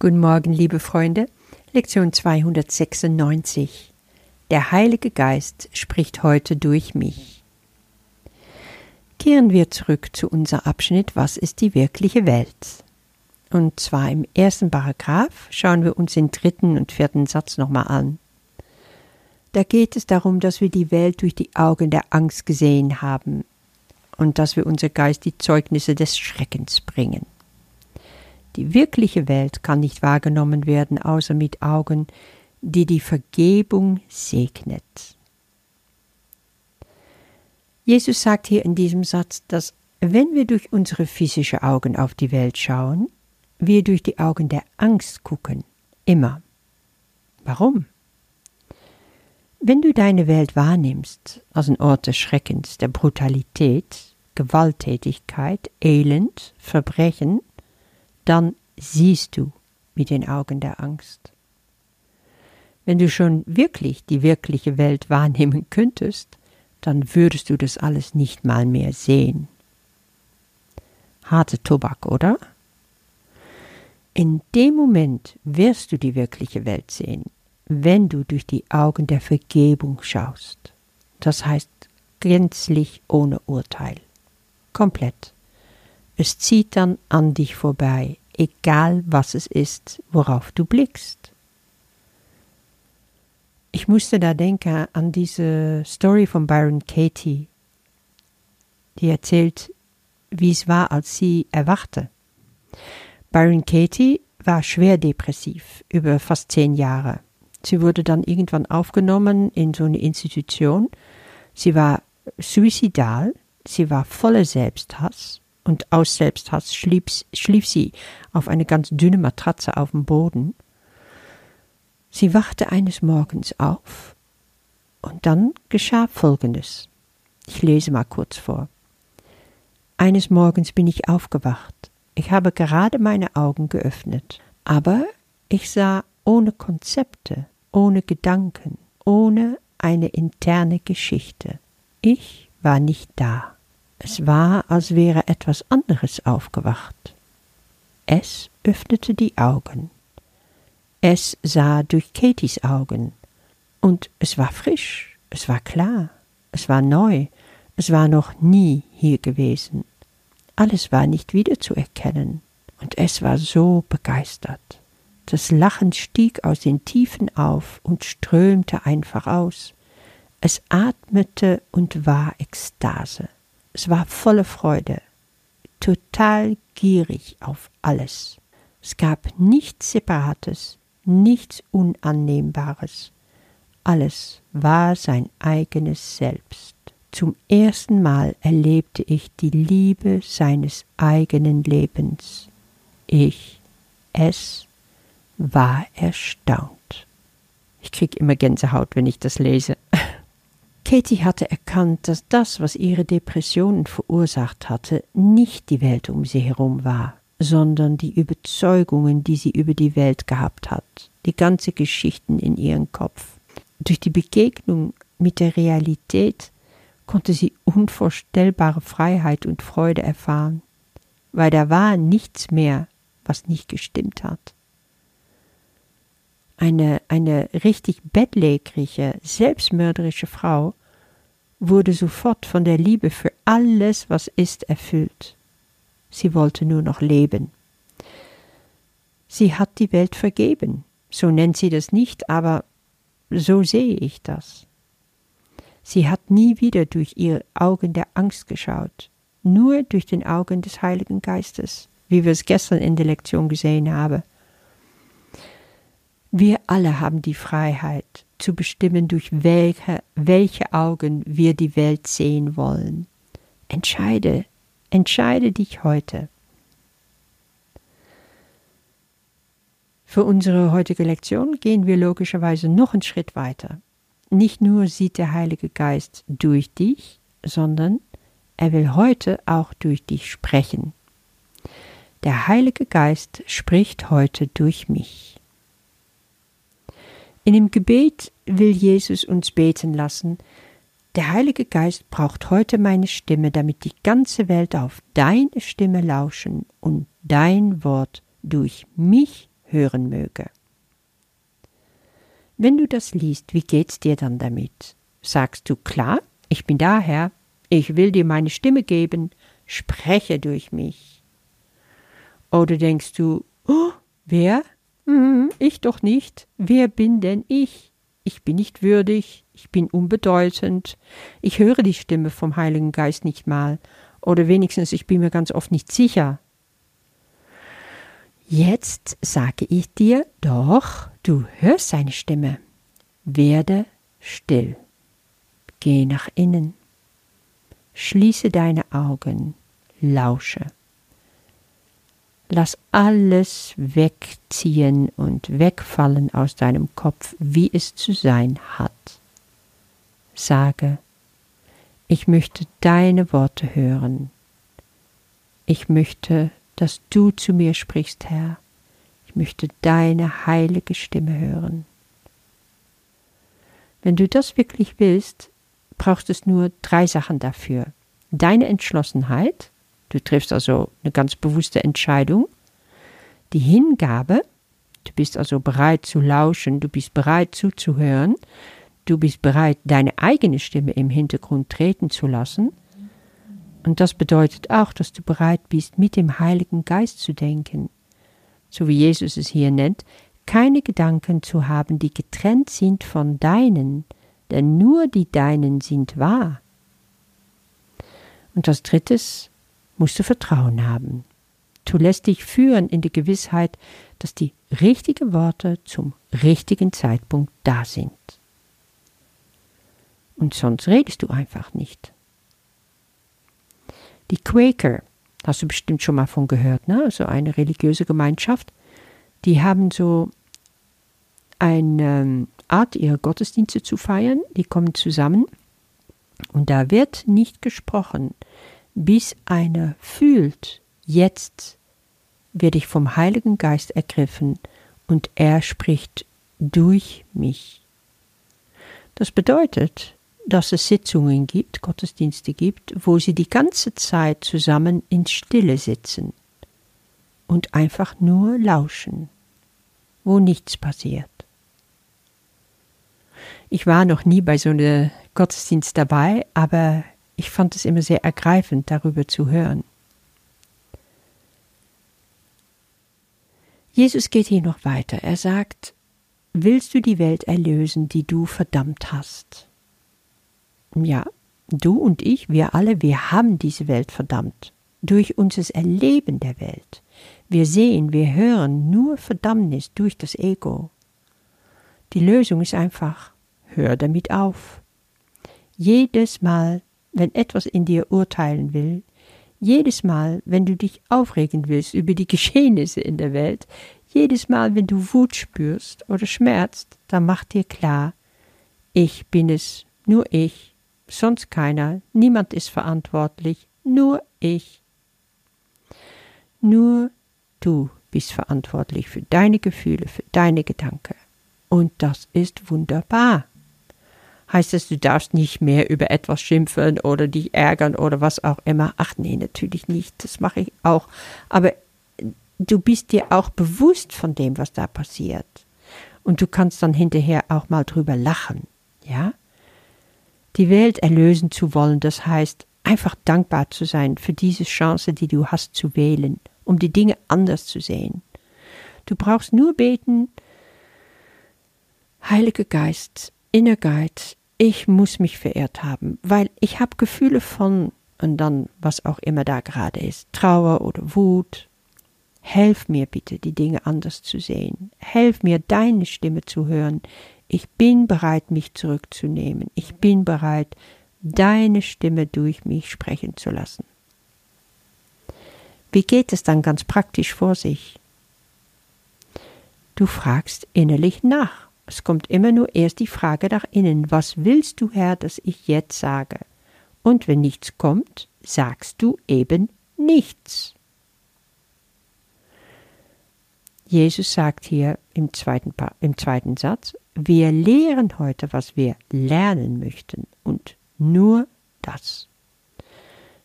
Guten Morgen, liebe Freunde. Lektion 296. Der Heilige Geist spricht heute durch mich. Kehren wir zurück zu unserem Abschnitt Was ist die wirkliche Welt? Und zwar im ersten Paragraph schauen wir uns den dritten und vierten Satz nochmal an. Da geht es darum, dass wir die Welt durch die Augen der Angst gesehen haben und dass wir unser Geist die Zeugnisse des Schreckens bringen. Die wirkliche Welt kann nicht wahrgenommen werden, außer mit Augen, die die Vergebung segnet. Jesus sagt hier in diesem Satz, dass wenn wir durch unsere physischen Augen auf die Welt schauen, wir durch die Augen der Angst gucken. Immer. Warum? Wenn du deine Welt wahrnimmst als ein Ort des Schreckens, der Brutalität, Gewalttätigkeit, Elend, Verbrechen, dann siehst du mit den Augen der Angst. Wenn du schon wirklich die wirkliche Welt wahrnehmen könntest, dann würdest du das alles nicht mal mehr sehen. Harte Tobak, oder? In dem Moment wirst du die wirkliche Welt sehen, wenn du durch die Augen der Vergebung schaust. Das heißt gänzlich ohne Urteil. Komplett. Es zieht dann an dich vorbei, egal was es ist, worauf du blickst. Ich musste da denken an diese Story von Byron Katie, die erzählt, wie es war, als sie erwachte. Byron Katie war schwer depressiv über fast zehn Jahre. Sie wurde dann irgendwann aufgenommen in so eine Institution. Sie war suizidal, sie war voller Selbsthass und aus Selbsthass schlief, schlief sie auf eine ganz dünne Matratze auf dem Boden. Sie wachte eines Morgens auf und dann geschah Folgendes. Ich lese mal kurz vor. Eines Morgens bin ich aufgewacht. Ich habe gerade meine Augen geöffnet, aber ich sah ohne Konzepte, ohne Gedanken, ohne eine interne Geschichte. Ich war nicht da. Es war, als wäre etwas anderes aufgewacht. Es öffnete die Augen. Es sah durch Katies Augen. Und es war frisch, es war klar, es war neu, es war noch nie hier gewesen. Alles war nicht wiederzuerkennen. Und es war so begeistert. Das Lachen stieg aus den Tiefen auf und strömte einfach aus. Es atmete und war Ekstase. Es war volle Freude, total gierig auf alles. Es gab nichts Separates, nichts Unannehmbares. Alles war sein eigenes Selbst. Zum ersten Mal erlebte ich die Liebe seines eigenen Lebens. Ich, es, war erstaunt. Ich krieg immer Gänsehaut, wenn ich das lese. Katie hatte erkannt, dass das, was ihre Depressionen verursacht hatte, nicht die Welt um sie herum war, sondern die Überzeugungen, die sie über die Welt gehabt hat, die ganze Geschichten in ihrem Kopf. Durch die Begegnung mit der Realität konnte sie unvorstellbare Freiheit und Freude erfahren, weil da war nichts mehr, was nicht gestimmt hat eine, eine richtig bettlägerige, selbstmörderische Frau, wurde sofort von der Liebe für alles, was ist, erfüllt. Sie wollte nur noch leben. Sie hat die Welt vergeben. So nennt sie das nicht, aber so sehe ich das. Sie hat nie wieder durch ihre Augen der Angst geschaut, nur durch den Augen des Heiligen Geistes, wie wir es gestern in der Lektion gesehen haben. Wir alle haben die Freiheit zu bestimmen, durch welche, welche Augen wir die Welt sehen wollen. Entscheide, entscheide dich heute. Für unsere heutige Lektion gehen wir logischerweise noch einen Schritt weiter. Nicht nur sieht der Heilige Geist durch dich, sondern er will heute auch durch dich sprechen. Der Heilige Geist spricht heute durch mich. In dem Gebet will Jesus uns beten lassen, der Heilige Geist braucht heute meine Stimme, damit die ganze Welt auf deine Stimme lauschen und dein Wort durch mich hören möge. Wenn du das liest, wie geht's dir dann damit? Sagst du klar, ich bin da, Herr, ich will dir meine Stimme geben, spreche durch mich. Oder denkst du, oh, wer? Hm, ich doch nicht. Wer bin denn ich? Ich bin nicht würdig, ich bin unbedeutend, ich höre die Stimme vom Heiligen Geist nicht mal, oder wenigstens ich bin mir ganz oft nicht sicher. Jetzt sage ich dir doch, du hörst seine Stimme. Werde still. Geh nach innen. Schließe deine Augen. Lausche. Lass alles wegziehen und wegfallen aus deinem Kopf, wie es zu sein hat. Sage, ich möchte deine Worte hören. Ich möchte, dass du zu mir sprichst, Herr. Ich möchte deine heilige Stimme hören. Wenn du das wirklich willst, brauchst es nur drei Sachen dafür. Deine Entschlossenheit, du triffst also eine ganz bewusste Entscheidung, die Hingabe, du bist also bereit zu lauschen, du bist bereit zuzuhören, du bist bereit, deine eigene Stimme im Hintergrund treten zu lassen, und das bedeutet auch, dass du bereit bist, mit dem Heiligen Geist zu denken, so wie Jesus es hier nennt, keine Gedanken zu haben, die getrennt sind von deinen, denn nur die deinen sind wahr. Und als drittes musst du Vertrauen haben. Du lässt dich führen in der Gewissheit, dass die richtigen Worte zum richtigen Zeitpunkt da sind. Und sonst redest du einfach nicht. Die Quaker, hast du bestimmt schon mal von gehört, ne? Also eine religiöse Gemeinschaft, die haben so eine ähm, Art, ihre Gottesdienste zu feiern. Die kommen zusammen und da wird nicht gesprochen, bis einer fühlt, jetzt werde ich vom Heiligen Geist ergriffen und er spricht durch mich. Das bedeutet, dass es Sitzungen gibt, Gottesdienste gibt, wo sie die ganze Zeit zusammen in Stille sitzen und einfach nur lauschen, wo nichts passiert. Ich war noch nie bei so einem Gottesdienst dabei, aber ich fand es immer sehr ergreifend, darüber zu hören. Jesus geht hier noch weiter. Er sagt, willst du die Welt erlösen, die du verdammt hast? Ja, du und ich, wir alle, wir haben diese Welt verdammt. Durch unser Erleben der Welt. Wir sehen, wir hören nur Verdammnis durch das Ego. Die Lösung ist einfach hör damit auf. Jedes Mal, wenn etwas in dir urteilen will, jedes Mal, wenn du dich aufregen willst über die Geschehnisse in der Welt, jedes Mal, wenn du Wut spürst oder schmerzt, dann mach dir klar, ich bin es, nur ich, sonst keiner, niemand ist verantwortlich, nur ich. Nur du bist verantwortlich für deine Gefühle, für deine Gedanken. Und das ist wunderbar heißt es, du darfst nicht mehr über etwas schimpfen oder dich ärgern oder was auch immer. Ach nee, natürlich nicht, das mache ich auch. Aber du bist dir auch bewusst von dem, was da passiert. Und du kannst dann hinterher auch mal drüber lachen, ja? Die Welt erlösen zu wollen, das heißt, einfach dankbar zu sein für diese Chance, die du hast zu wählen, um die Dinge anders zu sehen. Du brauchst nur beten, Heiliger Geist, Inner Guide, ich muss mich verehrt haben, weil ich habe Gefühle von und dann was auch immer da gerade ist, Trauer oder Wut. Helf mir bitte, die Dinge anders zu sehen. Helf mir, deine Stimme zu hören. Ich bin bereit, mich zurückzunehmen. Ich bin bereit, deine Stimme durch mich sprechen zu lassen. Wie geht es dann ganz praktisch vor sich? Du fragst innerlich nach. Es kommt immer nur erst die Frage nach innen, was willst du, Herr, dass ich jetzt sage? Und wenn nichts kommt, sagst du eben nichts. Jesus sagt hier im zweiten, im zweiten Satz, wir lehren heute, was wir lernen möchten und nur das.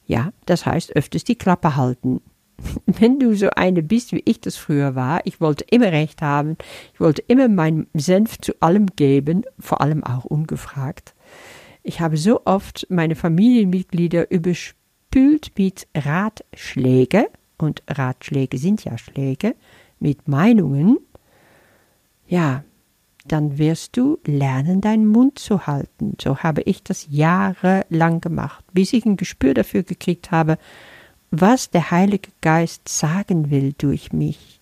Ja, das heißt öfters die Klappe halten, wenn du so eine bist, wie ich das früher war, ich wollte immer Recht haben, ich wollte immer meinen Senf zu allem geben, vor allem auch ungefragt. Ich habe so oft meine Familienmitglieder überspült mit Ratschläge, und Ratschläge sind ja Schläge, mit Meinungen. Ja, dann wirst du lernen, deinen Mund zu halten. So habe ich das jahrelang gemacht, bis ich ein Gespür dafür gekriegt habe, was der Heilige Geist sagen will durch mich.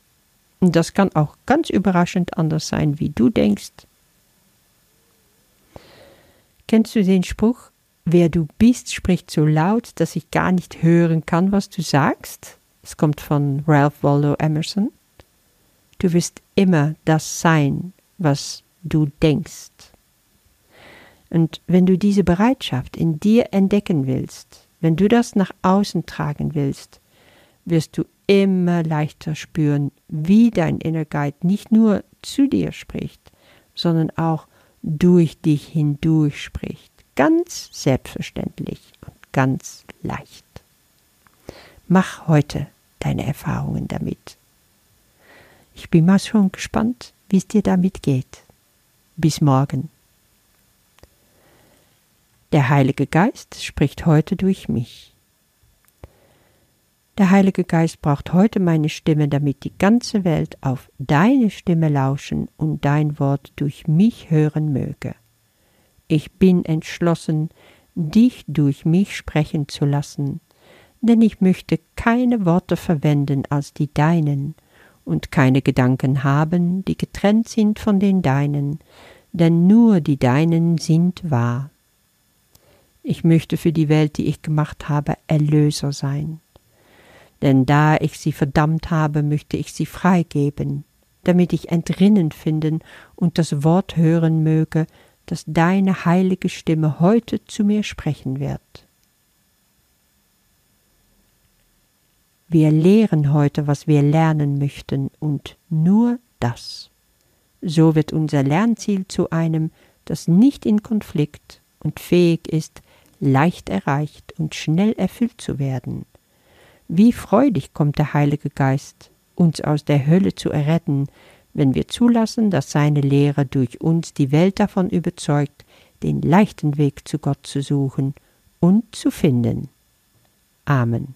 Und das kann auch ganz überraschend anders sein, wie du denkst. Kennst du den Spruch, wer du bist, spricht so laut, dass ich gar nicht hören kann, was du sagst? Es kommt von Ralph Waldo Emerson. Du wirst immer das sein, was du denkst. Und wenn du diese Bereitschaft in dir entdecken willst, wenn du das nach außen tragen willst, wirst du immer leichter spüren, wie dein Inner Guide nicht nur zu dir spricht, sondern auch durch dich hindurch spricht. Ganz selbstverständlich und ganz leicht. Mach heute deine Erfahrungen damit. Ich bin mal schon gespannt, wie es dir damit geht. Bis morgen. Der Heilige Geist spricht heute durch mich. Der Heilige Geist braucht heute meine Stimme, damit die ganze Welt auf deine Stimme lauschen und dein Wort durch mich hören möge. Ich bin entschlossen, dich durch mich sprechen zu lassen, denn ich möchte keine Worte verwenden als die deinen, und keine Gedanken haben, die getrennt sind von den deinen, denn nur die deinen sind wahr. Ich möchte für die Welt, die ich gemacht habe, Erlöser sein. Denn da ich sie verdammt habe, möchte ich sie freigeben, damit ich entrinnen finden und das Wort hören möge, das deine heilige Stimme heute zu mir sprechen wird. Wir lehren heute, was wir lernen möchten, und nur das. So wird unser Lernziel zu einem, das nicht in Konflikt und fähig ist, leicht erreicht und schnell erfüllt zu werden. Wie freudig kommt der Heilige Geist, uns aus der Hölle zu erretten, wenn wir zulassen, dass seine Lehre durch uns die Welt davon überzeugt, den leichten Weg zu Gott zu suchen und zu finden. Amen.